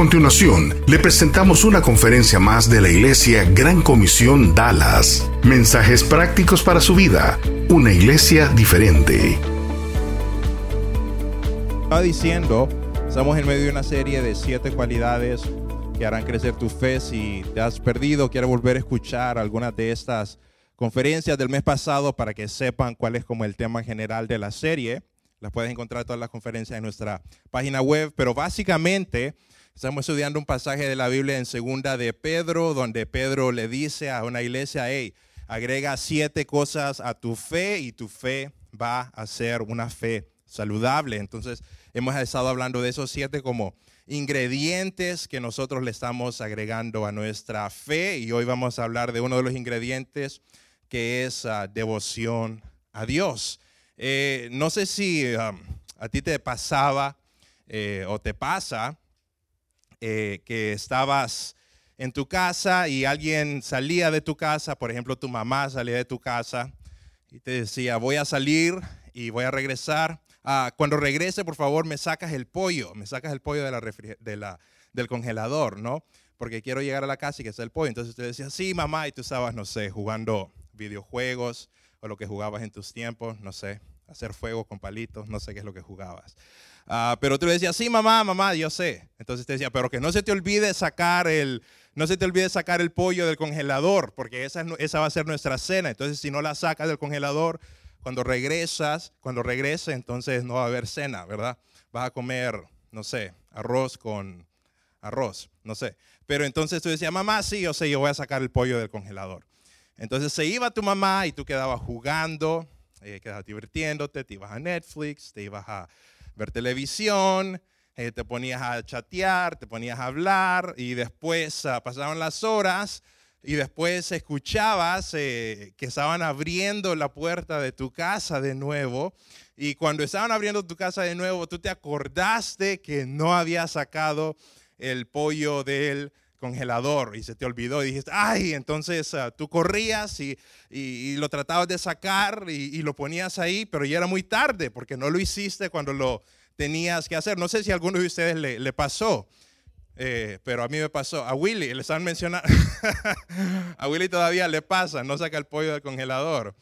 Continuación, le presentamos una conferencia más de la Iglesia Gran Comisión Dallas. Mensajes prácticos para su vida. Una iglesia diferente. Estaba diciendo, estamos en medio de una serie de siete cualidades que harán crecer tu fe. Si te has perdido, quieres volver a escuchar algunas de estas conferencias del mes pasado para que sepan cuál es como el tema general de la serie. Las puedes encontrar todas las conferencias en nuestra página web, pero básicamente Estamos estudiando un pasaje de la Biblia en segunda de Pedro, donde Pedro le dice a una iglesia, hey, agrega siete cosas a tu fe y tu fe va a ser una fe saludable. Entonces, hemos estado hablando de esos siete como ingredientes que nosotros le estamos agregando a nuestra fe y hoy vamos a hablar de uno de los ingredientes que es ah, devoción a Dios. Eh, no sé si um, a ti te pasaba eh, o te pasa eh, que estabas en tu casa y alguien salía de tu casa, por ejemplo, tu mamá salía de tu casa y te decía, voy a salir y voy a regresar. Ah, cuando regrese, por favor, me sacas el pollo, me sacas el pollo del congelador, ¿no? Porque quiero llegar a la casa y que sea el pollo. Entonces te decía, sí, mamá, y tú estabas, no sé, jugando videojuegos o lo que jugabas en tus tiempos, no sé, hacer fuego con palitos, no sé qué es lo que jugabas. Ah, pero tú le decías, sí, mamá, mamá, yo sé. Entonces te decía, pero que no se te olvide sacar el, no se te olvide sacar el pollo del congelador, porque esa, esa va a ser nuestra cena. Entonces, si no la sacas del congelador, cuando regresas, cuando regrese, entonces no va a haber cena, ¿verdad? Vas a comer, no sé, arroz con arroz, no sé. Pero entonces tú decías, mamá, sí, yo sé, yo voy a sacar el pollo del congelador. Entonces se iba tu mamá y tú quedabas jugando, eh, quedabas divirtiéndote, te ibas a Netflix, te ibas a ver televisión, eh, te ponías a chatear, te ponías a hablar y después uh, pasaban las horas y después escuchabas eh, que estaban abriendo la puerta de tu casa de nuevo. Y cuando estaban abriendo tu casa de nuevo tú te acordaste que no había sacado el pollo del congelador y se te olvidó y dijiste, ay, entonces uh, tú corrías y, y, lo tratabas de sacar y, lo ponías ahí, pero ya era muy tarde porque no lo hiciste cuando lo tenías que hacer. No sé si a alguno de ustedes le, le pasó, eh, pero a mí me pasó. A Willy, le están mencionando, a Willy todavía le pasa, no saca el pollo del congelador.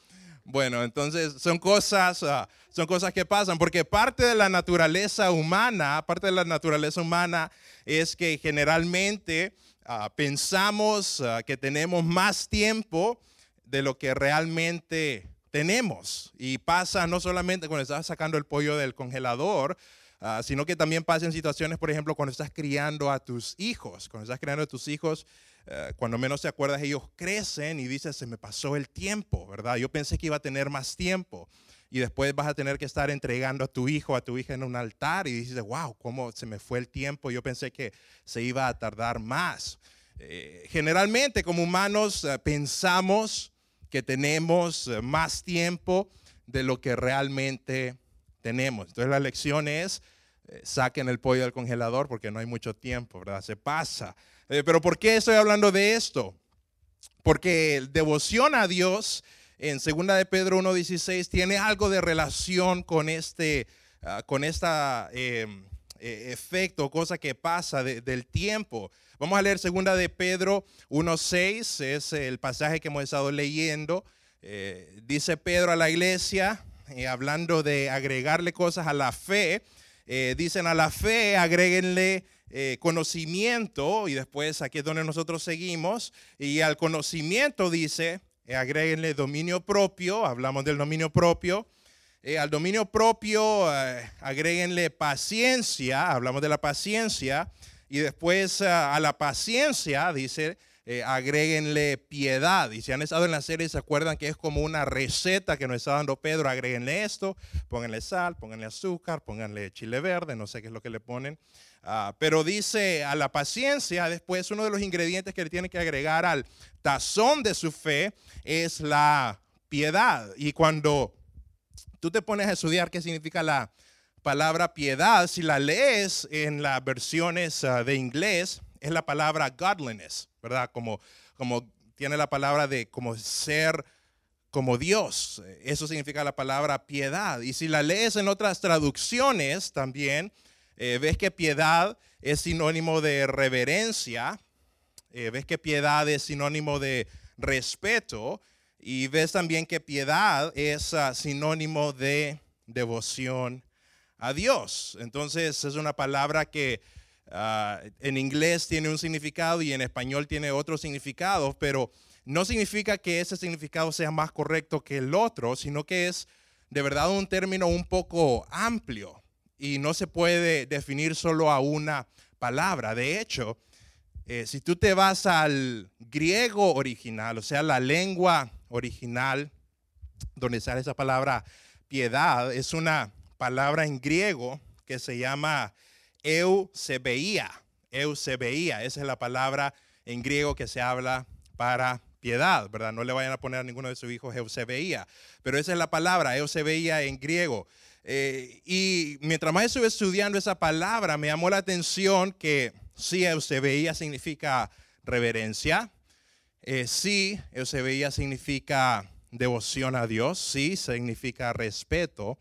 Bueno, entonces son cosas, uh, son cosas que pasan, porque parte de la naturaleza humana, parte de la naturaleza humana es que generalmente Ah, pensamos ah, que tenemos más tiempo de lo que realmente tenemos. Y pasa no solamente cuando estás sacando el pollo del congelador, ah, sino que también pasa en situaciones, por ejemplo, cuando estás criando a tus hijos. Cuando estás criando a tus hijos, eh, cuando menos te acuerdas, ellos crecen y dices, se me pasó el tiempo, ¿verdad? Yo pensé que iba a tener más tiempo y después vas a tener que estar entregando a tu hijo, a tu hija en un altar y dices, wow, cómo se me fue el tiempo, yo pensé que se iba a tardar más. Eh, generalmente como humanos eh, pensamos que tenemos eh, más tiempo de lo que realmente tenemos. Entonces la lección es, saquen el pollo del congelador porque no hay mucho tiempo, ¿verdad? Se pasa. pero ¿por qué estoy hablando de esto? Porque devoción a Dios en 2 de Pedro 1.16 tiene algo de relación con este, uh, con esta em, e, efecto, cosa que pasa del tiempo. Vamos a leer 2 de Pedro 1.6, es el pasaje que hemos estado leyendo. Eh, dice Pedro a la iglesia, eh, hablando de agregarle cosas a la fe, eh, dicen a la fe, agréguenle conocimiento, y después aquí es donde nosotros seguimos, y al conocimiento dice, eh, agréguenle dominio propio, hablamos del dominio propio. Eh, al dominio propio eh, agréguenle paciencia, hablamos de la paciencia. Y después a la paciencia, dice, agréguenle piedad. Y si han estado en la serie, se acuerdan que es como una receta que nos está dando Pedro. Agréguenle esto, pónganle sal, pónganle azúcar, pónganle chile verde, no sé qué es lo que le ponen. Ah, pero dice a la paciencia, después uno de los ingredientes que le tiene que agregar al tazón de su fe es la piedad. Y cuando tú te pones a estudiar qué significa la palabra piedad, si la lees en las versiones ah, de inglés, es la palabra godliness, ¿verdad? Como, como tiene la palabra de como ser como Dios. Eso significa la palabra piedad. Y si la lees en otras traducciones también, eh, ves que piedad es sinónimo de reverencia, eh, ves que piedad es sinónimo de respeto y ves también que piedad es ah, sinónimo de devoción a Dios. Entonces es una palabra que ah, en inglés tiene un significado y en español tiene otro significado, pero no significa que ese significado sea más correcto que el otro, sino que es de verdad un término un poco amplio y no se puede definir solo a una palabra. De hecho, eh, si tú te vas al griego original, o sea, la lengua original donde sale esa palabra piedad, es una palabra en griego que se llama eusebeia. Eusebeia, esa es la palabra en griego que se habla para piedad, ¿verdad? No le vayan a poner a ninguno de sus hijos Eusebeía, pero esa es la palabra, Eusebeía en griego. Eh, y mientras más estuve estudiando esa palabra, me llamó la atención que sí, Eusebeía significa reverencia, eh, sí, Eusebeía significa devoción a Dios, sí, significa respeto,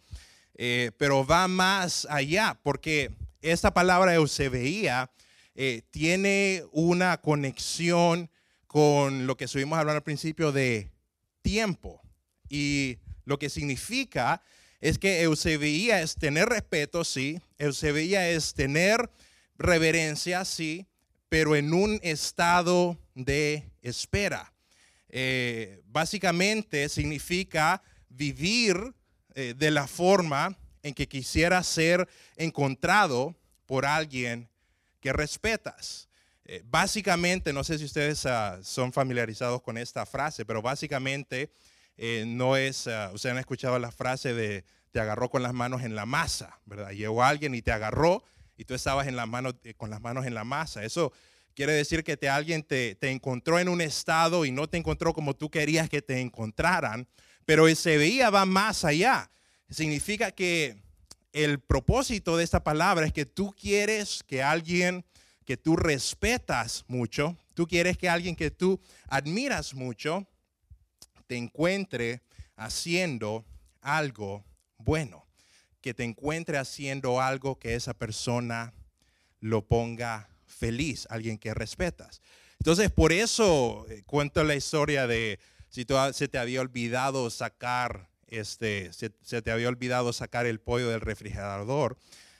eh, pero va más allá, porque esta palabra Eusebeía eh, tiene una conexión con lo que estuvimos hablando al principio de tiempo. Y lo que significa es que Eusebia es tener respeto, sí. Eusebia es tener reverencia, sí, pero en un estado de espera. Eh, básicamente significa vivir eh, de la forma en que quisiera ser encontrado por alguien que respetas. Eh, básicamente, no sé si ustedes ah, son familiarizados con esta frase, pero básicamente eh, no es, uh, ustedes han escuchado la frase de te agarró con las manos en la masa, ¿verdad? Llegó alguien y te agarró y tú estabas eh, con las manos en la masa. Eso quiere decir que te, alguien te, te, encontró en un estado y no te encontró como tú querías que te encontraran, pero ese veía va más allá. Significa que el propósito de esta palabra es que tú quieres que alguien que tú respetas mucho, tú quieres que alguien que tú admiras mucho te encuentre haciendo algo bueno, que te encuentre haciendo algo que esa persona lo ponga feliz, alguien que respetas. Entonces, por eso eh, cuento la historia de si se te había olvidado sacar este, se te había olvidado sacar el pollo del refrigerador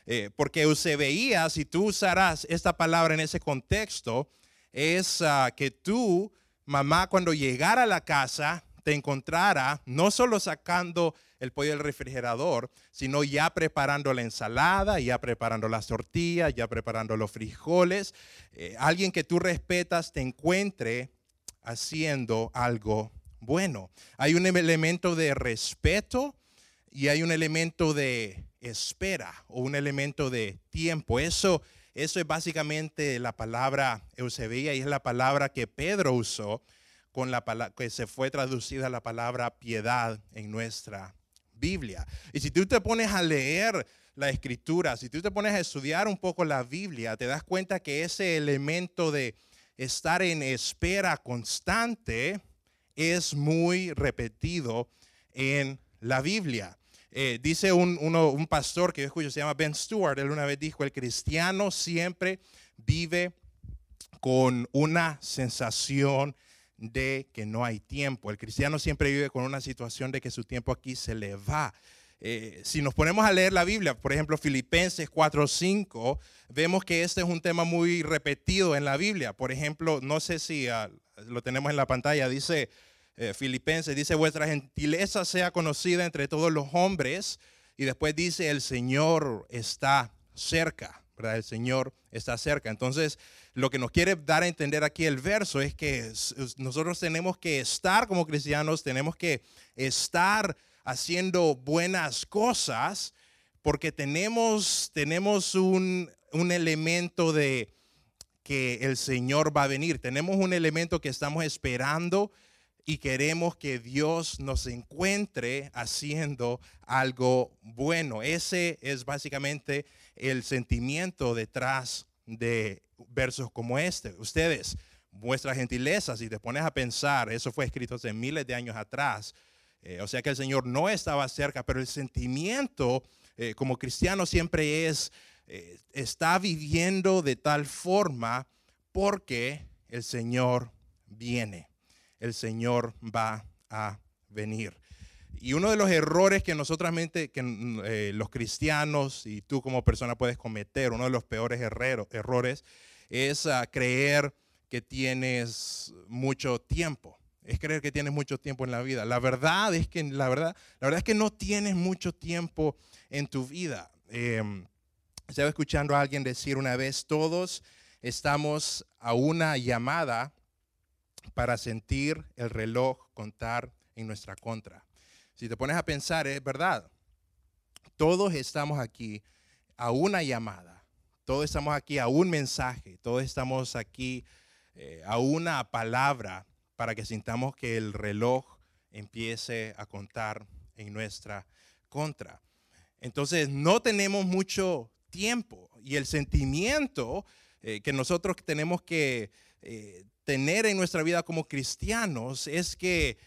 eh, porque veía, si tú usarás esta palabra en ese contexto, es ah, que tú, mamá, cuando llegara a la casa, te encontrara no solo sacando el pollo del refrigerador, sino ya preparando la ensalada, ya preparando las tortillas, ya preparando los frijoles. Eh, alguien que tú respetas te encuentre haciendo algo bueno. Hay un elemento de respeto y hay un elemento de espera o un elemento de tiempo. Eso, eso es básicamente la palabra Eusebia y es la palabra que Pedro usó con la que se fue traducida la palabra piedad en nuestra Biblia. Y si tú te pones a leer la escritura, si tú te pones a estudiar un poco la Biblia, te das cuenta que ese elemento de estar en espera constante es muy repetido en la Biblia. Eh, dice un, un, pastor que yo escucho, se llama Ben Stewart, él una vez dijo, el cristiano siempre vive con una sensación de que no hay tiempo. El cristiano siempre vive con una situación de que su tiempo aquí se le va. Eh, si nos ponemos a leer la Biblia, por ejemplo, Filipenses 4:5, vemos que este es un tema muy repetido en la Biblia. Por ejemplo, no sé si ah, lo tenemos en la pantalla, dice eh, Filipenses, dice, vuestra gentileza sea conocida entre todos los hombres. Y después dice, el Señor está cerca, ¿verdad? El Señor está cerca. Entonces, lo que nos quiere dar a entender aquí el verso es que nosotros tenemos que estar como cristianos, tenemos que estar haciendo buenas cosas porque tenemos, tenemos un, un elemento de que el Señor va a venir. Tenemos un elemento que estamos esperando y queremos que Dios nos encuentre haciendo algo bueno. Ese es básicamente el sentimiento detrás de versos como este. Ustedes, vuestra gentileza, si te pones a pensar, eso fue escrito hace miles de años atrás, eh, o sea que el Señor no estaba cerca, pero el sentimiento eh, como cristiano siempre es, eh, está viviendo de tal forma porque el Señor viene el Señor va a venir. Y uno de los errores que nosotros, que, mm, eh, los cristianos y tú como persona puedes cometer, uno de los peores errores, es ah, creer que tienes mucho tiempo. Es creer que tienes mucho tiempo en la vida. La verdad es que, la verdad, la verdad es que no tienes mucho tiempo en tu vida. Eh, estaba escuchando a alguien decir una vez, todos estamos a una llamada para sentir el reloj contar en nuestra contra. Si te pones a pensar, es verdad, todos estamos aquí a una llamada, todos estamos aquí a un mensaje, todos estamos aquí eh, a una palabra para que sintamos que el reloj empiece a contar en nuestra contra. Entonces, no tenemos mucho tiempo y el sentimiento eh, que nosotros tenemos que eh, tener en nuestra vida como cristianos es que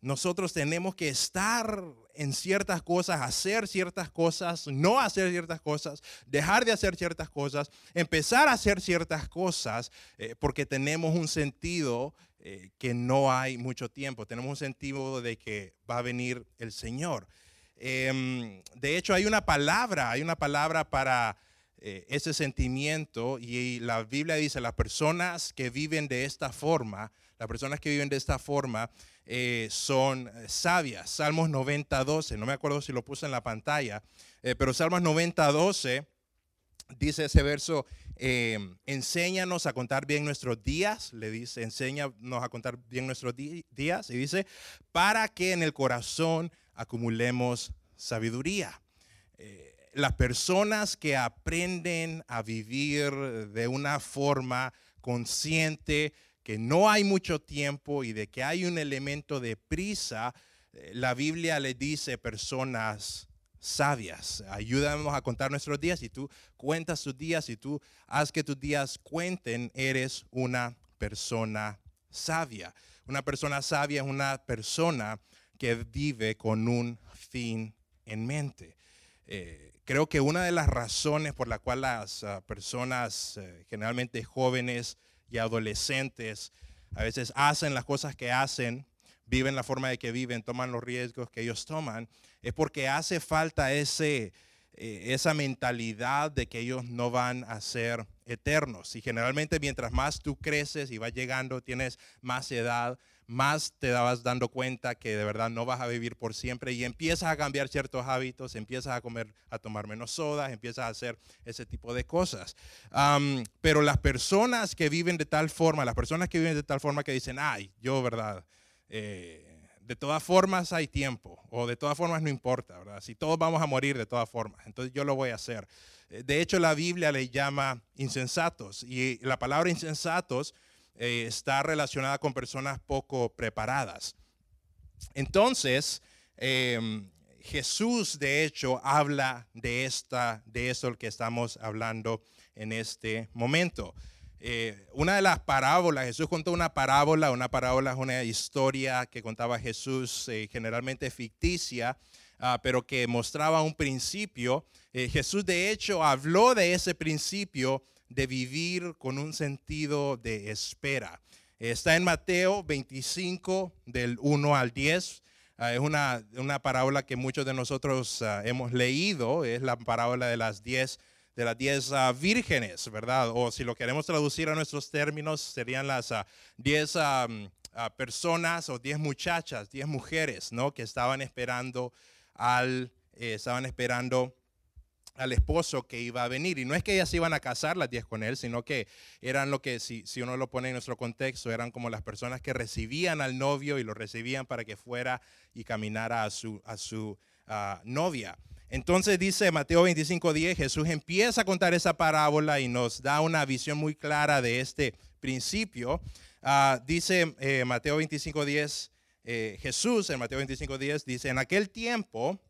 nosotros tenemos que estar en ciertas cosas, hacer ciertas cosas, no hacer ciertas cosas, dejar de hacer ciertas cosas, empezar a hacer ciertas cosas, eh, porque tenemos un sentido eh, que no hay mucho tiempo, tenemos un sentido de que va a venir el Señor. Em, de hecho, hay una palabra, hay una palabra para eh, ese sentimiento y la Biblia dice, las personas que viven de esta forma, las personas que viven de esta forma eh, son eh, sabias. Salmos 90, 12, no me acuerdo si lo puse en la pantalla, pero Salmos 90, 12 dice ese verso, enséñanos a contar bien nuestros días, le dice, enséñanos a contar bien nuestros días, y dice, para que en el corazón acumulemos sabiduría las personas que aprenden a vivir de una forma consciente, que no hay mucho tiempo y de que hay un elemento de prisa, eh, la Biblia le dice personas sabias. Ayúdanos a contar nuestros días. y tú cuentas tus días, y tú haz que tus días cuenten, eres una persona sabia. Una persona sabia es una persona que vive con un fin en mente. Eh, creo que una de las razones por la cual las ah, personas, eh, generalmente jóvenes y adolescentes, a veces hacen las cosas que hacen, viven la forma de que viven, toman los riesgos que ellos toman, es porque hace falta ese, eh, esa mentalidad de que ellos no van a ser eternos. Y generalmente mientras más tú creces y vas llegando, tienes más edad, más te dabas dando cuenta que de verdad no vas a vivir por siempre y empiezas a cambiar ciertos hábitos, empiezas a comer, a tomar menos sodas, empiezas a hacer ese tipo de cosas. pero las personas que viven de tal forma, las personas que viven de tal forma que dicen, ay, yo, verdad, eh, de todas formas hay tiempo, o de todas formas no importa. Si todos vamos a morir de todas formas, entonces yo lo voy a hacer. Eh, de hecho, la Biblia le llama insensatos, y la palabra insensatos eh, está relacionada con personas poco preparadas. Entonces, em, Jesús de hecho habla de, esta, de eso que estamos hablando en este momento. Eh, una de las parábolas, Jesús contó una parábola, una parábola es una historia que contaba Jesús, eh, generalmente ficticia, ah, pero que mostraba un principio. Jesús de hecho habló de ese principio de vivir con un sentido de espera. Está en Mateo 25, del 1 al 10. Ah, es una, una, parábola que muchos de nosotros ah, hemos leído. Es la parábola de las 10 de las 10 ah, vírgenes, ¿verdad? O si lo queremos traducir a nuestros términos, serían las 10 personas o 10 muchachas, 10 mujeres, ¿no? Que estaban esperando al, eh, estaban esperando al esposo que iba a venir. Y no es que ellas iban a casar las diez con él, sino que eran lo que, si, si uno lo pone en nuestro contexto, eran como las personas que recibían al novio y lo recibían para que fuera y caminara a su, a su novia. Entonces dice Mateo 25:10, Jesús empieza a contar esa parábola y nos da una visión muy clara de este principio. Ah, dice eh, Mateo 25:10, eh, Jesús en Mateo 25, 10 dice, en aquel tiempo,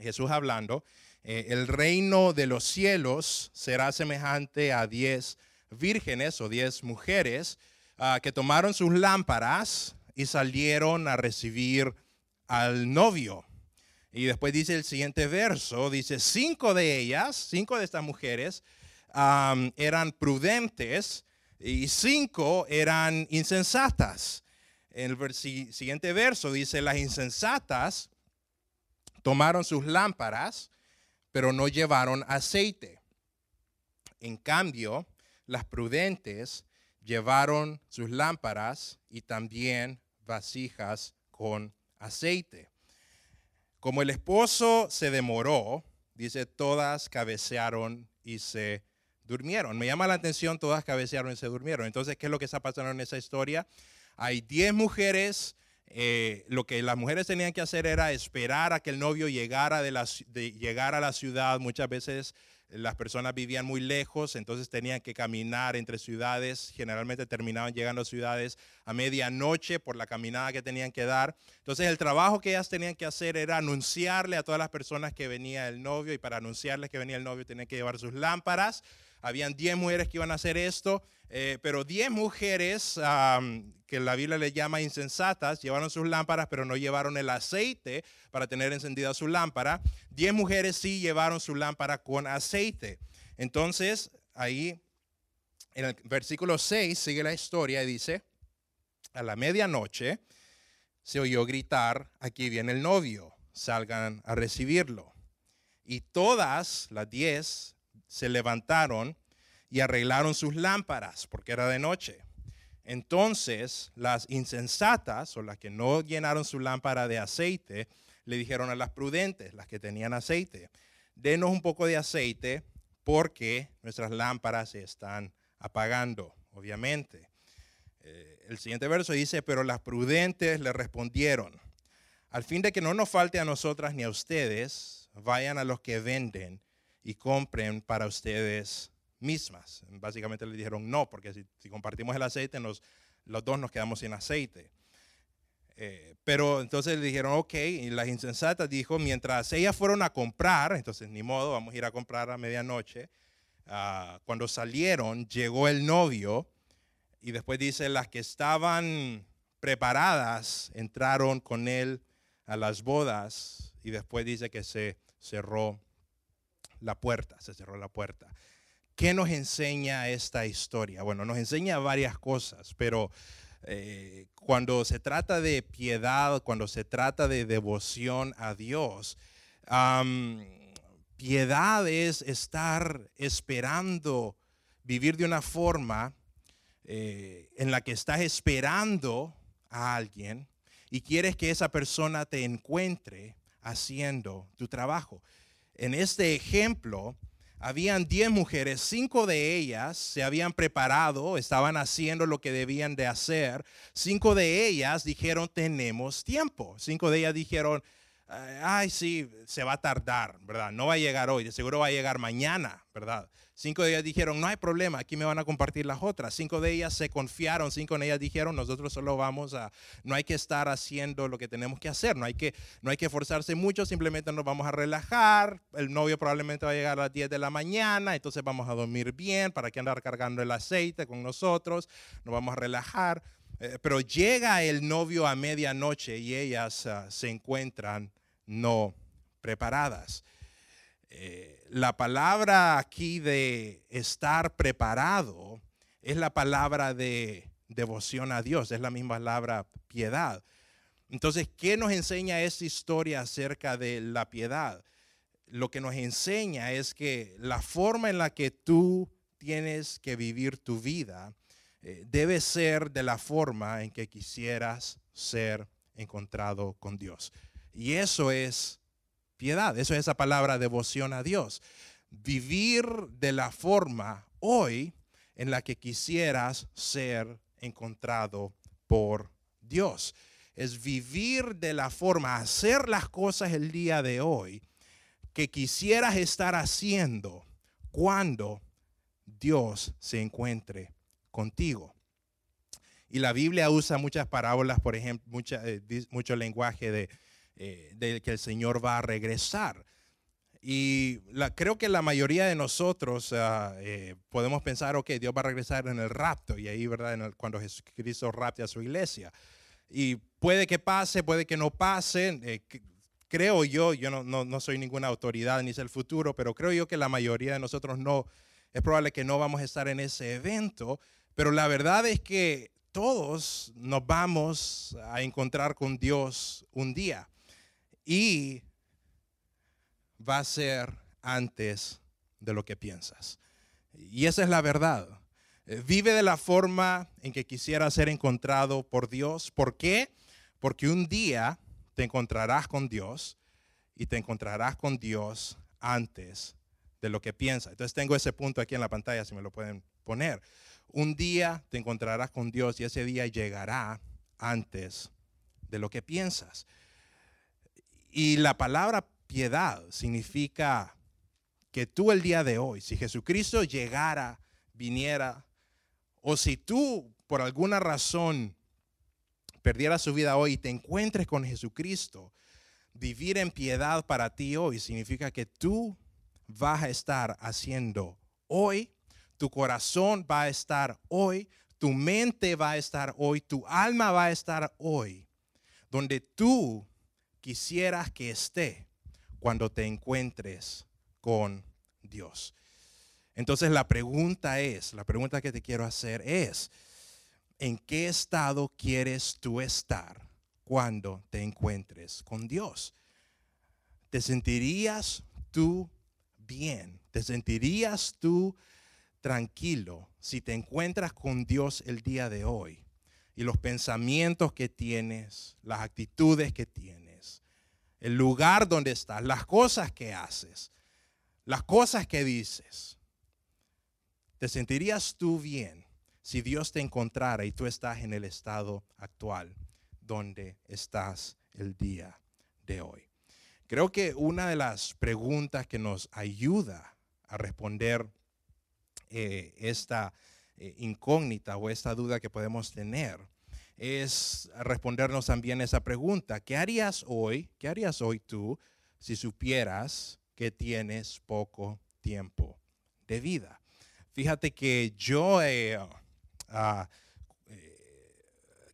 Jesús hablando, eh, el reino de los cielos será semejante a diez vírgenes o diez mujeres ah, que tomaron sus lámparas y salieron a recibir al novio. Y después dice el siguiente verso, dice, cinco de ellas, cinco de estas mujeres, eran prudentes y cinco eran insensatas. En el siguiente verso dice, las insensatas tomaron sus lámparas, pero no llevaron aceite. En cambio, las prudentes llevaron sus lámparas y también vasijas con aceite. Como el esposo se demoró, dice, todas cabecearon y se durmieron. Me llama la atención, todas cabecearon y se durmieron. Entonces, ¿qué es lo que está pasando en esa historia? Hay 10 mujeres. Eh, lo que las mujeres tenían que hacer era esperar a que el novio llegara, de, llegar a la ciudad. Muchas veces las personas vivían muy lejos, entonces tenían que caminar entre ciudades, generalmente terminaban llegando a ciudades a medianoche por la caminada que tenían que dar. Entonces el trabajo que ellas tenían que hacer era anunciarle a todas las personas que venía el novio y para anunciarles que venía el novio tenían que llevar sus lámparas. Habían 10 mujeres que iban a hacer esto, eh, pero 10 mujeres que la Biblia le llama insensatas llevaron sus lámparas, pero no llevaron el aceite para tener encendida su lámpara. 10 mujeres sí llevaron su lámpara con aceite. Entonces, ahí en el versículo 6 sigue la historia y dice, a la medianoche se oyó gritar, aquí viene el novio, salgan a recibirlo. Y todas las 10 se levantaron y arreglaron sus lámparas porque era de noche. Entonces las insensatas o las que no llenaron su lámpara de aceite le dijeron a las prudentes, las que tenían aceite, denos un poco de aceite porque nuestras lámparas se están apagando, obviamente. Eh, el siguiente verso dice, pero las prudentes le respondieron, al fin de que no nos falte a nosotras ni a ustedes, vayan a los que venden y compren para ustedes mismas. Básicamente le dijeron no, porque si, compartimos el aceite, los dos nos quedamos sin aceite. Eh, pero entonces le dijeron, ok, y las insensatas dijo, mientras ellas fueron a comprar, entonces ni modo, vamos a ir a comprar a medianoche. Ah, cuando salieron, llegó el novio y después dice, las que estaban preparadas entraron con él a las bodas y después dice que se cerró la puerta, se cerró la puerta. ¿Qué nos enseña esta historia? Bueno, nos enseña varias cosas, pero eh, cuando se trata de piedad, cuando se trata de devoción a Dios, piedad es estar esperando vivir de una forma eh, en la que estás esperando a alguien y quieres que esa persona te encuentre haciendo tu trabajo. En este ejemplo, habían 10 mujeres, cinco de ellas se habían preparado, estaban haciendo lo que debían de hacer. Cinco de ellas dijeron, tenemos tiempo. Cinco de ellas dijeron, ay, sí, se va a tardar, ¿verdad? No va a llegar hoy, de seguro va a llegar mañana, ¿verdad? Cinco de ellas dijeron, no hay problema, aquí me van a compartir las otras. Cinco de ellas se confiaron, cinco de ellas dijeron, nosotros solo vamos a, no hay que estar haciendo lo que tenemos que hacer, no hay que, no hay que forzarse mucho, simplemente nos vamos a relajar. El novio probablemente va a llegar a las 10 de la mañana, entonces vamos a dormir bien, para que andar cargando el aceite con nosotros, nos vamos a relajar. Eh, pero llega el novio a medianoche y ellas ah, se encuentran no preparadas. Eh, la palabra aquí de estar preparado es la palabra de devoción a Dios, es la misma palabra piedad. Entonces, ¿qué nos enseña esta historia acerca de la piedad? Lo que nos enseña es que la forma en la que tú tienes que vivir tu vida eh, debe ser de la forma en que quisieras ser encontrado con Dios. Y eso es piedad. Eso es esa palabra devoción a Dios. Vivir de la forma hoy en la que quisieras ser encontrado por Dios. Es vivir de la forma, hacer las cosas el día de hoy que quisieras estar haciendo cuando Dios se encuentre contigo. Y la Biblia usa muchas parábolas, por ejemplo, eh, mucho lenguaje de, de, que el Señor va a regresar. Y creo que la mayoría de nosotros ah, podemos pensar, ok, Dios va a regresar en el rapto, y ahí, ¿verdad? cuando Jesucristo rapte a su iglesia. Y puede que pase, puede que no pase creo yo, yo no, no, soy ninguna autoridad ni sé el futuro, pero creo yo que la mayoría de nosotros no, es probable que no vamos a estar en ese evento, pero la verdad es que todos nos vamos a encontrar con Dios un día y va a ser antes de lo que piensas. Y esa es la verdad. Eh, vive de la forma en que quisiera ser encontrado por Dios. ¿Por qué? Porque un día te encontrarás con Dios y te encontrarás con Dios antes de lo que piensas. Entonces tengo ese punto aquí en la pantalla, si me lo pueden poner. Un día te encontrarás con Dios y ese día llegará antes de lo que piensas. Y la palabra piedad significa que tú el día de hoy, si Jesucristo llegara, viniera, o si tú por alguna razón perdiera su vida hoy y te encuentres con Jesucristo, vivir en piedad para ti hoy significa que tú vas a estar haciendo hoy, tu corazón va a estar hoy, tu mente va a estar hoy, tu alma va a estar hoy, donde tú quisieras que esté cuando te encuentres con Dios. Entonces la pregunta es, la pregunta que te quiero hacer es, en qué estado quieres tú estar cuando te encuentres con Dios. ¿Te sentirías tú bien? ¿Te sentirías tú tranquilo si te encuentras con Dios el día de hoy? Y los pensamientos que tienes, las actitudes que tienes, el lugar donde estás, las cosas que haces, las cosas que dices. ¿Te sentirías tú bien si Dios te encontrara y tú estás en el estado actual donde estás el día de hoy. Creo que una de las preguntas que nos ayuda a responder eh, esta eh, incógnita o esta duda que podemos tener es respondernos también esa pregunta. ¿Qué harías hoy? ¿Qué harías hoy tú si supieras que tienes poco tiempo de vida? Fíjate que yo... he Ah, eh,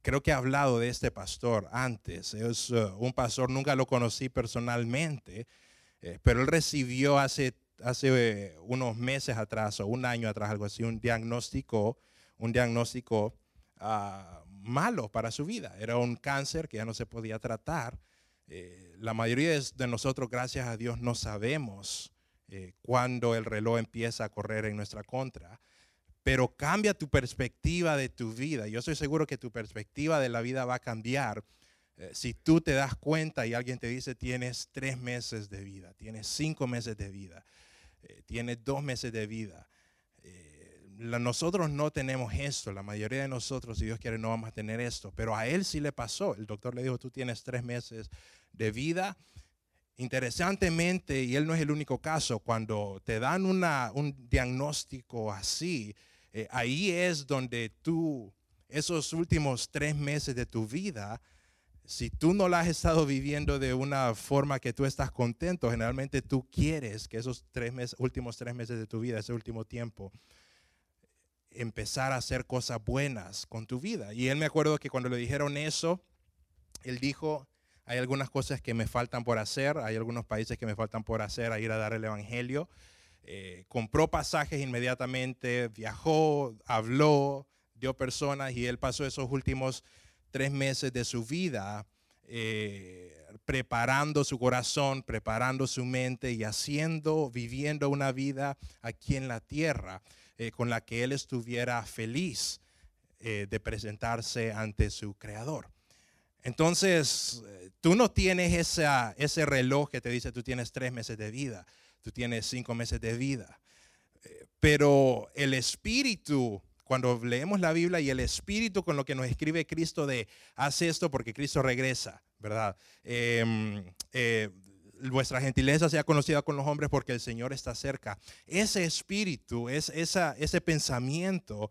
creo que he hablado de este pastor antes. Es uh, un pastor, nunca lo conocí personalmente, eh, pero él recibió hace, hace eh, unos meses atrás o un año atrás, algo así, un diagnóstico, un diagnóstico ah, malo para su vida. Era un cáncer que ya no se podía tratar. la mayoría de nosotros, gracias a Dios, no sabemos cuándo el reloj empieza a correr en nuestra contra pero cambia tu perspectiva de tu vida. Yo estoy seguro que tu perspectiva de la vida va a cambiar eh, si tú te das cuenta y alguien te dice tienes tres meses de vida, tienes cinco meses de vida, eh, tienes dos meses de vida. Eh, nosotros no tenemos esto, la mayoría de nosotros, si Dios quiere, no vamos a tener esto, pero a él sí le pasó. El doctor le dijo, tú tienes tres meses de vida. Interesantemente, y él no es el único caso, cuando te dan una, un diagnóstico así, eh, ahí es donde tú, esos últimos tres meses de tu vida, si tú no la has estado viviendo de una forma que tú estás contento, generalmente tú quieres que esos tres meses, últimos tres meses de tu vida, ese último tiempo, empezar a hacer cosas buenas con tu vida. Y él me acuerdo que cuando le dijeron eso, él dijo, hay algunas cosas que me faltan por hacer, hay algunos países que me faltan por hacer a ir a dar el Evangelio. Eh, compró pasajes inmediatamente, viajó, habló, dio personas y él pasó esos últimos tres meses de su vida eh, preparando su corazón, preparando su mente y haciendo, viviendo una vida aquí en la tierra eh, con la que él estuviera feliz de presentarse ante su creador. Entonces, tú no tienes esa, ese reloj que te dice tú tienes tres meses de vida tú tienes cinco meses de vida. Eh, pero el Espíritu, cuando leemos la Biblia y el Espíritu con lo que nos escribe Cristo de haz esto porque Cristo regresa, ¿verdad? Em, eh, vuestra gentileza sea conocida con los hombres porque el Señor está cerca. Ese espíritu, es, ese pensamiento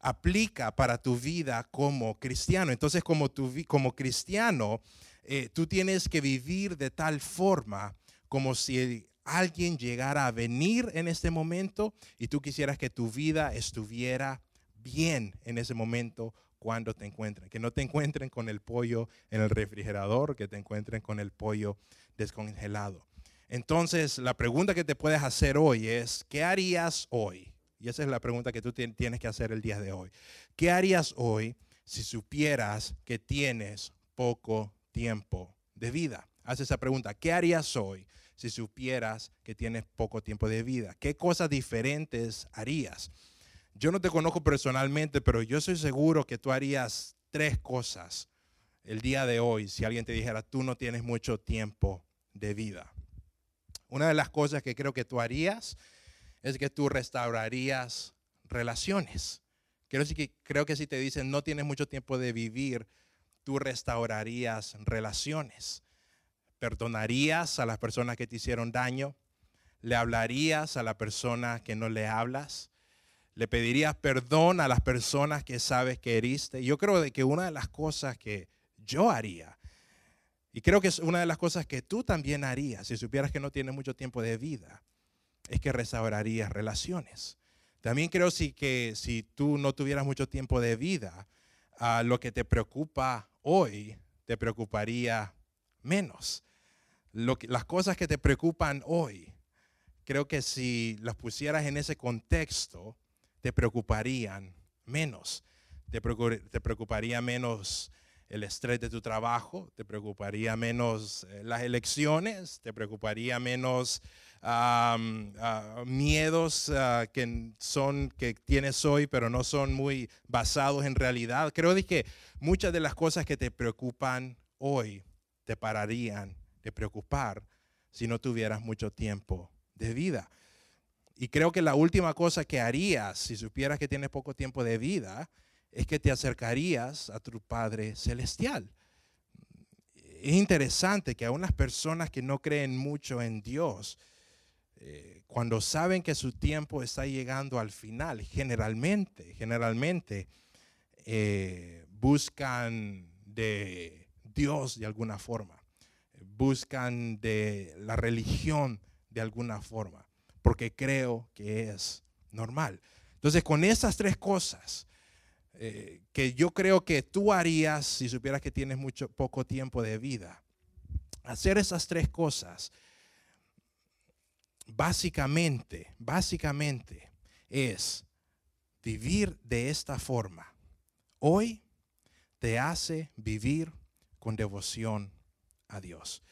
aplica para tu vida como cristiano. Entonces, como, tu, como cristiano, eh, tú tienes que vivir de tal forma como si alguien llegara a venir en este momento y tú quisieras que tu vida estuviera bien en ese momento cuando te encuentren. Que no te encuentren con el pollo en el refrigerador, que te encuentren con el pollo descongelado. Entonces, la pregunta que te puedes hacer hoy es, ¿qué harías hoy? Y esa es la pregunta que tú tienes que hacer el día de hoy. ¿Qué harías hoy si supieras que tienes poco tiempo de vida? Haz esa pregunta. ¿Qué harías hoy si supieras que tienes poco tiempo de vida? ¿Qué cosas diferentes harías? Yo no te conozco personalmente, pero yo soy seguro que tú harías tres cosas el día de hoy si alguien te dijera, tú no tienes mucho tiempo de vida. Una de las cosas que creo que tú harías es que tú restaurarías relaciones. Creo, que, si te dicen no tienes mucho tiempo de vivir, tú restaurarías relaciones. Perdonarías a las personas que te hicieron daño. Le hablarías a la persona que no le hablas. Le pedirías perdón a las personas que sabes que heriste. Yo creo que una de las cosas que yo haría, y creo que es una de las cosas que tú también harías si supieras que no tienes mucho tiempo de vida, es que restaurarías relaciones. También creo sí que si tú no tuvieras mucho tiempo de vida, ah, lo que te preocupa hoy te preocuparía menos. las cosas que te preocupan hoy, creo que si las pusieras en ese contexto, te preocuparían menos. Te, preocuparía menos el estrés de tu trabajo, te preocuparía menos eh, las elecciones, te preocuparía menos Ah, miedos ah, que son que tienes hoy, pero no son muy basados en realidad. Creo que muchas de las cosas que te preocupan hoy te pararían de preocupar si no tuvieras mucho tiempo de vida. Y creo que la última cosa que harías si supieras que tienes poco tiempo de vida es que te acercarías a tu Padre Celestial. Es interesante que a unas personas que no creen mucho en Dios, eh, cuando saben que su tiempo está llegando al final, generalmente, generalmente eh, buscan de Dios de alguna forma, buscan de la religión de alguna forma, porque creo que es normal. Entonces, con esas tres cosas, eh, que yo creo que tú harías si supieras que tienes mucho poco tiempo de vida, hacer esas tres cosas básicamente, básicamente es vivir de esta forma. Hoy te hace vivir con devoción a Dios.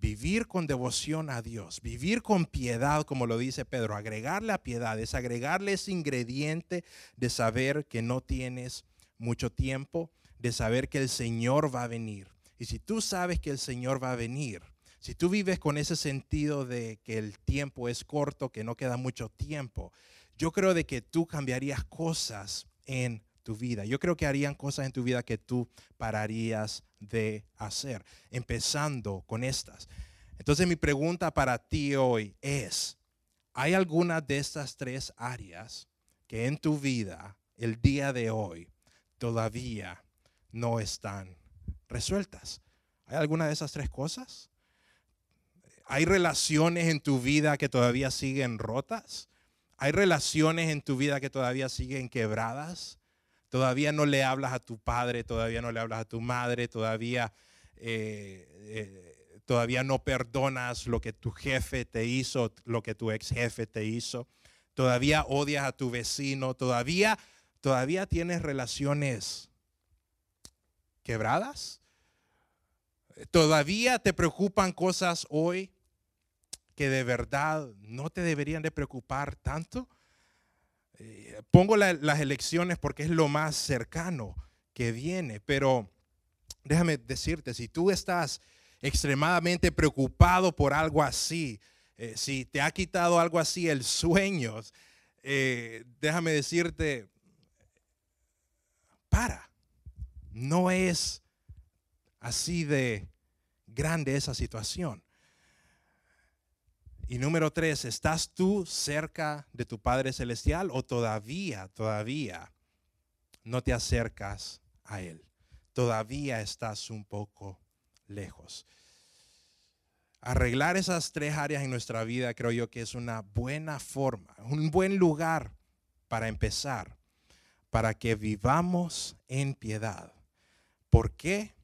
Vivir con devoción a Dios, vivir con piedad, como lo dice Pedro, agregarle a piedad, es agregarle ese ingrediente de saber que no tienes mucho tiempo, de saber que el Señor va a venir. Y si tú sabes que el Señor va a venir, si tú vives con ese sentido de que el tiempo es corto, que no queda mucho tiempo, yo creo de que tú cambiarías cosas en tu vida. Yo creo que harían cosas en tu vida que tú pararías de hacer, empezando con estas. Entonces mi pregunta para ti hoy es, ¿hay alguna de estas tres áreas que en tu vida el día de hoy todavía no están resueltas? ¿Hay alguna de esas tres cosas? ¿Hay relaciones en tu vida que todavía siguen rotas? ¿Hay relaciones en tu vida que todavía siguen quebradas? Todavía no le hablas a tu padre, todavía no le hablas a tu madre, todavía, eh, eh, todavía no perdonas lo que tu jefe te hizo, lo que tu ex jefe te hizo. Todavía odias a tu vecino, todavía, todavía tienes relaciones quebradas. ¿Todavía te preocupan cosas hoy que de verdad no te deberían de preocupar tanto? Pongo las elecciones porque es lo más cercano que viene, pero déjame decirte, si tú estás extremadamente preocupado por algo así, eh, si te ha quitado algo así el sueño, eh, déjame decirte, para, no es Así de grande esa situación. Y número tres, ¿estás tú cerca de tu Padre Celestial o todavía, todavía no te acercas a Él. Todavía estás un poco lejos. Arreglar esas tres áreas en nuestra vida creo yo que es una buena forma, un buen lugar para empezar, para que vivamos en piedad. ¿Por qué?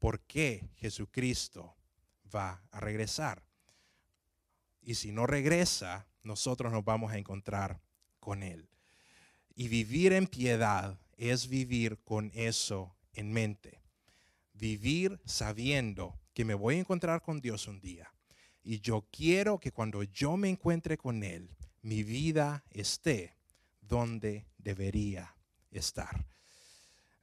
Porque Jesucristo va a regresar. Y si no regresa, nosotros nos vamos a encontrar con Él. Y vivir en piedad es vivir con eso en mente. Vivir sabiendo que me voy a encontrar con Dios un día. Y yo quiero que cuando yo me encuentre con Él, mi vida esté donde debería estar.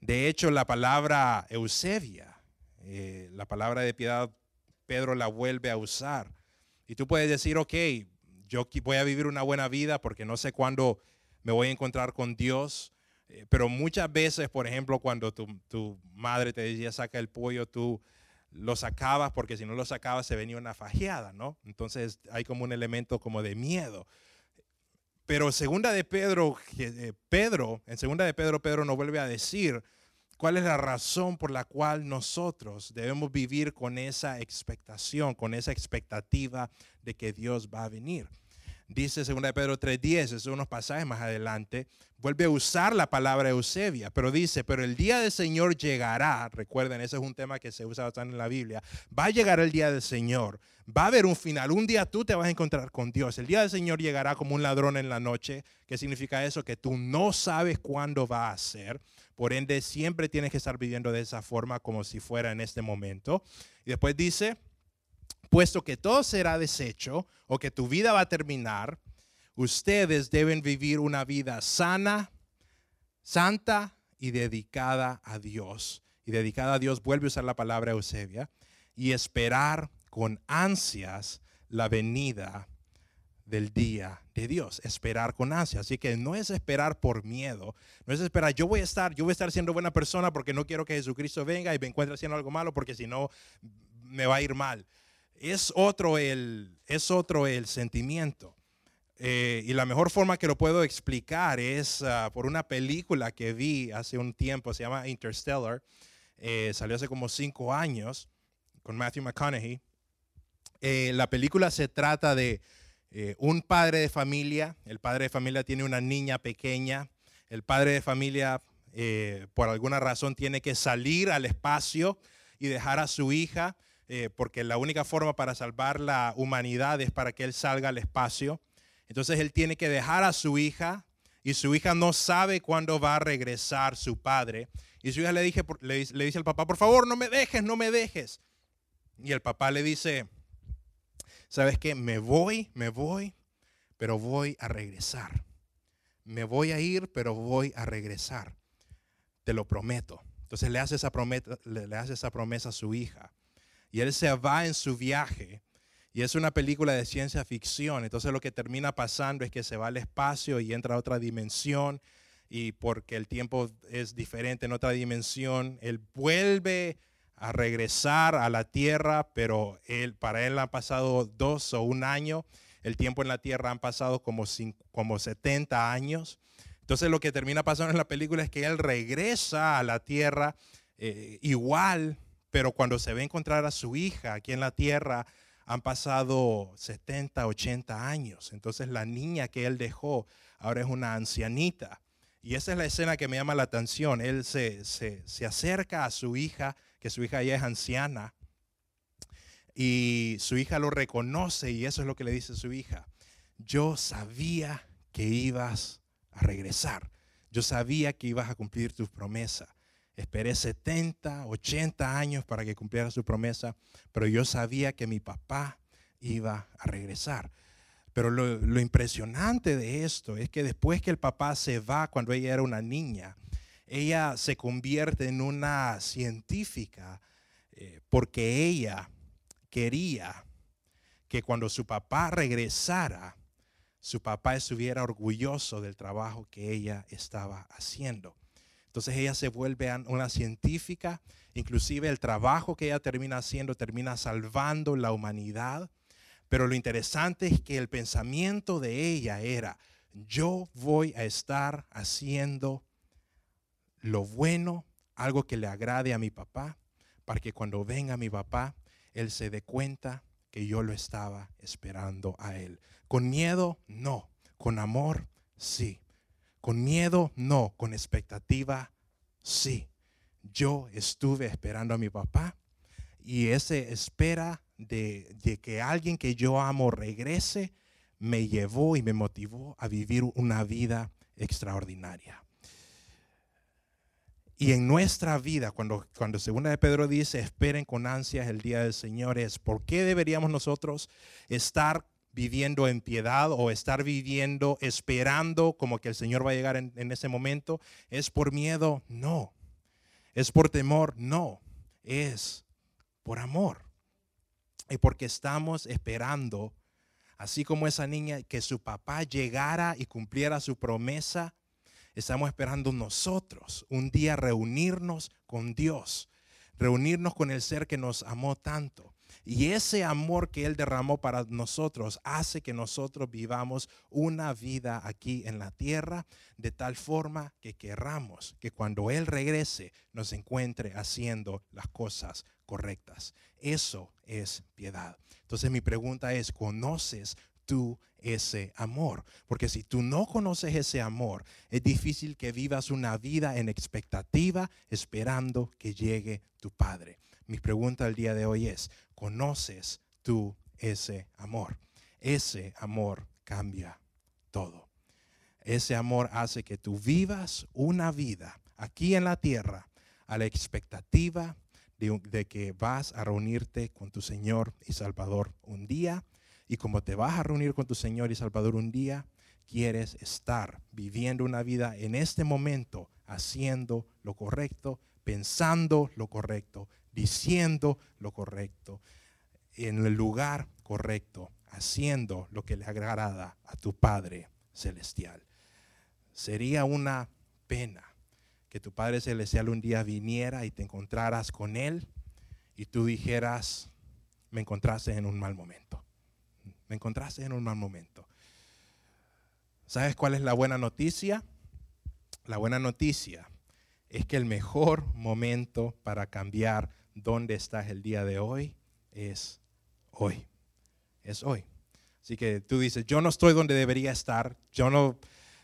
De hecho, la palabra Eusebia, eh, la palabra de piedad, Pedro la vuelve a usar. Y tú puedes decir, ok, yo voy a vivir una buena vida porque no sé cuándo me voy a encontrar con Dios. Eh, pero muchas veces, por ejemplo, cuando tu, madre te decía saca el pollo, tú lo sacabas porque si no lo sacabas se venía una fajeada, ¿no? Entonces hay como un elemento como de miedo. Pero segunda de Pedro, eh, Pedro, en segunda de Pedro, Pedro nos vuelve a decir cuál es la razón por la cual nosotros debemos vivir con esa expectación, con esa expectativa de que Dios va a venir. Dice 2 Pedro 3:10, esos son unos pasajes más adelante, vuelve a usar la palabra Eusebia, pero dice, pero el día del Señor llegará, recuerden, ese es un tema que se usa bastante en la Biblia, va a llegar el día del Señor, va a haber un final, un día tú te vas a encontrar con Dios, el día del Señor llegará como un ladrón en la noche, ¿qué significa eso? Que tú no sabes cuándo va a ser, por ende siempre tienes que estar viviendo de esa forma como si fuera en este momento. Y después dice, puesto que todo será deshecho o que tu vida va a terminar, ustedes deben vivir una vida sana, santa y dedicada a Dios. Y dedicada a Dios, vuelve a usar la palabra Eusebia, y esperar con ansias la venida del día de Dios, esperar con ansias. Así que no es esperar por miedo, no es esperar, yo voy a estar, yo voy a estar siendo buena persona porque no quiero que Jesucristo venga y me encuentre haciendo algo malo porque si no me va a ir mal es otro el, es otro el sentimiento. Eh, y la mejor forma que lo puedo explicar es ah, por una película que vi hace un tiempo, se llama Interstellar, eh, salió hace como cinco años con Matthew McConaughey. Eh, la película se trata de un padre de familia, el padre de familia tiene una niña pequeña, el padre de familia por alguna razón tiene que salir al espacio y dejar a su hija eh, porque la única forma para salvar la humanidad es para que él salga al espacio. Entonces él tiene que dejar a su hija y su hija no sabe cuándo va a regresar su padre. Y su hija le, dice al papá, por favor, no me dejes, no me dejes. Y el papá le dice, ¿sabes qué? Me voy, me voy, pero voy a regresar. Me voy a ir, pero voy a regresar. Te lo prometo. Entonces le hace esa promesa, le hace esa promesa a su hija y él se va en su viaje. Y es una película de ciencia ficción. Entonces lo que termina pasando es que se va al espacio y entra a otra dimensión. Y porque el tiempo es diferente en otra dimensión, él vuelve a regresar a la tierra, pero él, para él han pasado dos o un año. El tiempo en la tierra han pasado como, como 70 años. Entonces lo que termina pasando en la película es que él regresa a la tierra eh, igual pero cuando se ve encontrar a su hija aquí en la tierra, han pasado 70, 80 años. Entonces la niña que él dejó ahora es una ancianita. Y esa es la escena que me llama la atención. Él se, se acerca a su hija, que su hija ya es anciana, y su hija lo reconoce y eso es lo que le dice su hija. Yo sabía que ibas a regresar. Yo sabía que ibas a cumplir tu promesa. Esperé 70, 80 años para que cumpliera su promesa, pero yo sabía que mi papá iba a regresar. Pero lo, impresionante de esto es que después que el papá se va cuando ella era una niña, ella se convierte en una científica eh, porque ella quería que cuando su papá regresara, su papá estuviera orgulloso del trabajo que ella estaba haciendo. Entonces ella se vuelve una científica, inclusive el trabajo que ella termina haciendo termina salvando la humanidad. Pero lo interesante es que el pensamiento de ella era, yo voy a estar haciendo lo bueno, algo que le agrade a mi papá, para que cuando venga mi papá, él se dé cuenta que yo lo estaba esperando a él. Con miedo, no. Con amor, sí. Con miedo, no. Con expectativa, sí. Yo estuve esperando a mi papá y esa espera de, que alguien que yo amo regrese me llevó y me motivó a vivir una vida extraordinaria. Y en nuestra vida, cuando, cuando segunda de Pedro dice, esperen con ansias el día del Señor, es ¿por qué deberíamos nosotros estar viviendo en piedad o estar viviendo esperando como que el Señor va a llegar en, en ese momento? ¿Es por miedo? No. ¿Es por temor? No. Es por amor. Y porque estamos esperando, así como esa niña, que su papá llegara y cumpliera su promesa Estamos esperando nosotros un día reunirnos con Dios, reunirnos con el ser que nos amó tanto. Y ese amor que Él derramó para nosotros hace que nosotros vivamos una vida aquí en la tierra de tal forma que querramos que cuando Él regrese nos encuentre haciendo las cosas correctas. Eso es piedad. Entonces mi pregunta es, ¿conoces tú ese amor. Porque si tú no conoces ese amor, es difícil que vivas una vida en expectativa esperando que llegue tu Padre. Mi pregunta el día de hoy es, ¿conoces tú ese amor? Ese amor cambia todo. Ese amor hace que tú vivas una vida aquí en la tierra a la expectativa de, que vas a reunirte con tu Señor y Salvador un día y como te vas a reunir con tu Señor y Salvador un día, quieres estar viviendo una vida en este momento, haciendo lo correcto, pensando lo correcto, diciendo lo correcto, en el lugar correcto, haciendo lo que le agrada a tu Padre Celestial. Sería una pena que tu Padre Celestial un día viniera y te encontraras con Él y tú dijeras, me encontraste en un mal momento me encontraste en un mal momento. ¿Sabes cuál es la buena noticia? La buena noticia es que el mejor momento para cambiar dónde estás el día de hoy es hoy. Es hoy. Así que tú dices, yo no estoy donde debería estar, yo no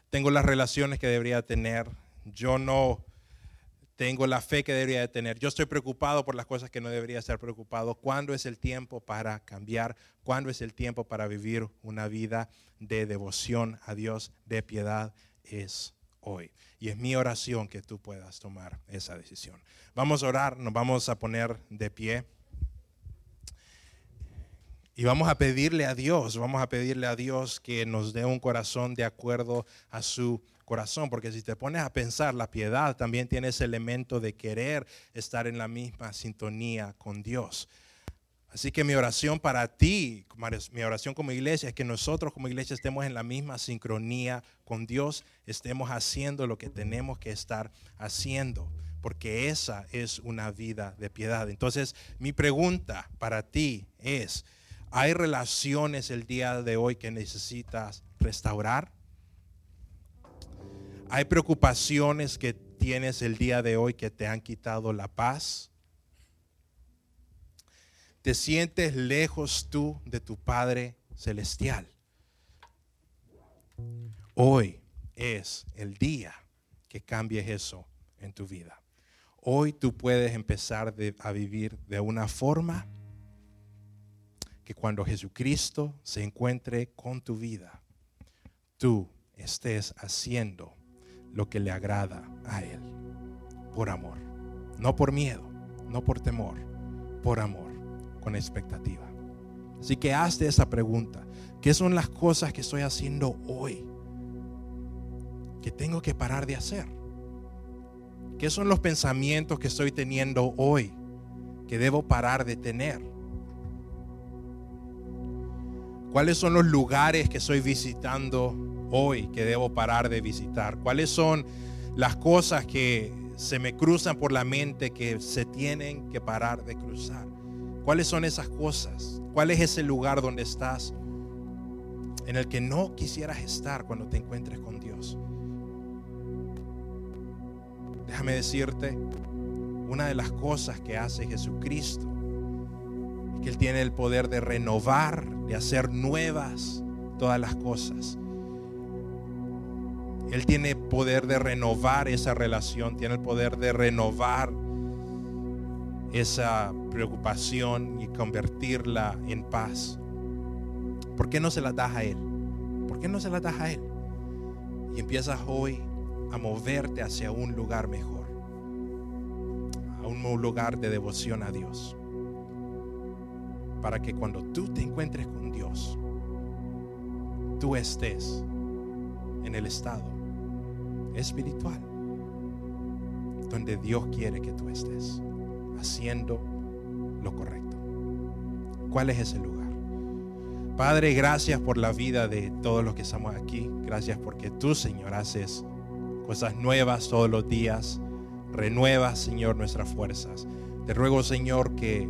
tengo las relaciones que debería tener, yo no tengo la fe que debería de tener. Yo estoy preocupado por las cosas que no debería estar preocupado. ¿Cuándo es el tiempo para cambiar? ¿Cuándo es el tiempo para vivir una vida de devoción a Dios, de piedad? Es hoy. Y es mi oración que tú puedas tomar esa decisión. Vamos a orar, nos vamos a poner de pie. Y vamos a pedirle a Dios, vamos a pedirle a Dios que nos dé un corazón de acuerdo a su corazón, porque si te pones a pensar, la piedad también tiene ese elemento de querer estar en la misma sintonía con Dios. Así que mi oración para ti, mi oración como iglesia, es que nosotros como iglesia estemos en la misma sincronía con Dios, estemos haciendo lo que tenemos que estar haciendo, porque esa es una vida de piedad. Entonces, mi pregunta para ti es, ¿hay relaciones el día de hoy que necesitas restaurar? Hay preocupaciones que tienes el día de hoy que te han quitado la paz. Te sientes lejos tú de tu Padre Celestial. Hoy es el día que cambies eso en tu vida. Hoy tú puedes empezar a vivir de una forma que cuando Jesucristo se encuentre con tu vida, tú estés haciendo lo que le agrada a Él. Por amor. No por miedo, no por temor, por amor, con expectativa. Así que hazte esa pregunta. ¿Qué son las cosas que estoy haciendo hoy? Que tengo que parar de hacer. ¿Qué son los pensamientos que estoy teniendo hoy que debo parar de tener? ¿Cuáles son los lugares que estoy visitando hoy que debo parar de visitar? ¿Cuáles son las cosas que se me cruzan por la mente que se tienen que parar de cruzar? ¿Cuáles son esas cosas? ¿Cuál es ese lugar donde estás en el que no quisieras estar cuando te encuentres con Dios? Déjame decirte, una de las cosas que hace Jesucristo es que Él tiene el poder de renovar, de hacer nuevas todas las cosas. Él tiene poder de renovar esa relación, tiene el poder de renovar esa preocupación y convertirla en paz. ¿Por qué no se la das a Él? ¿Por qué no se la das a Él? Y empiezas hoy a moverte hacia un lugar mejor, a un lugar de devoción a Dios. Para que cuando tú te encuentres con Dios, tú estés en el estado espiritual donde Dios quiere que tú estés haciendo lo correcto. ¿Cuál es ese lugar? Padre, gracias por la vida de todos los que estamos aquí. Gracias porque tú, Señor, haces cosas nuevas todos los días. Renuevas, Señor, nuestras fuerzas. Te ruego, Señor, que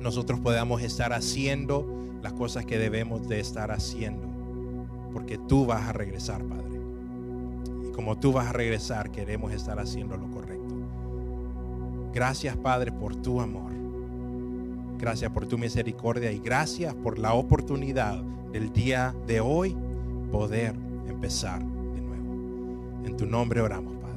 nosotros podamos estar haciendo las cosas que debemos de estar haciendo. Porque tú vas a regresar, Padre. Como tú vas a regresar, queremos estar haciendo lo correcto. Gracias Padre por tu amor. Gracias por tu misericordia y gracias por la oportunidad del día de hoy poder empezar de nuevo. En tu nombre oramos, Padre.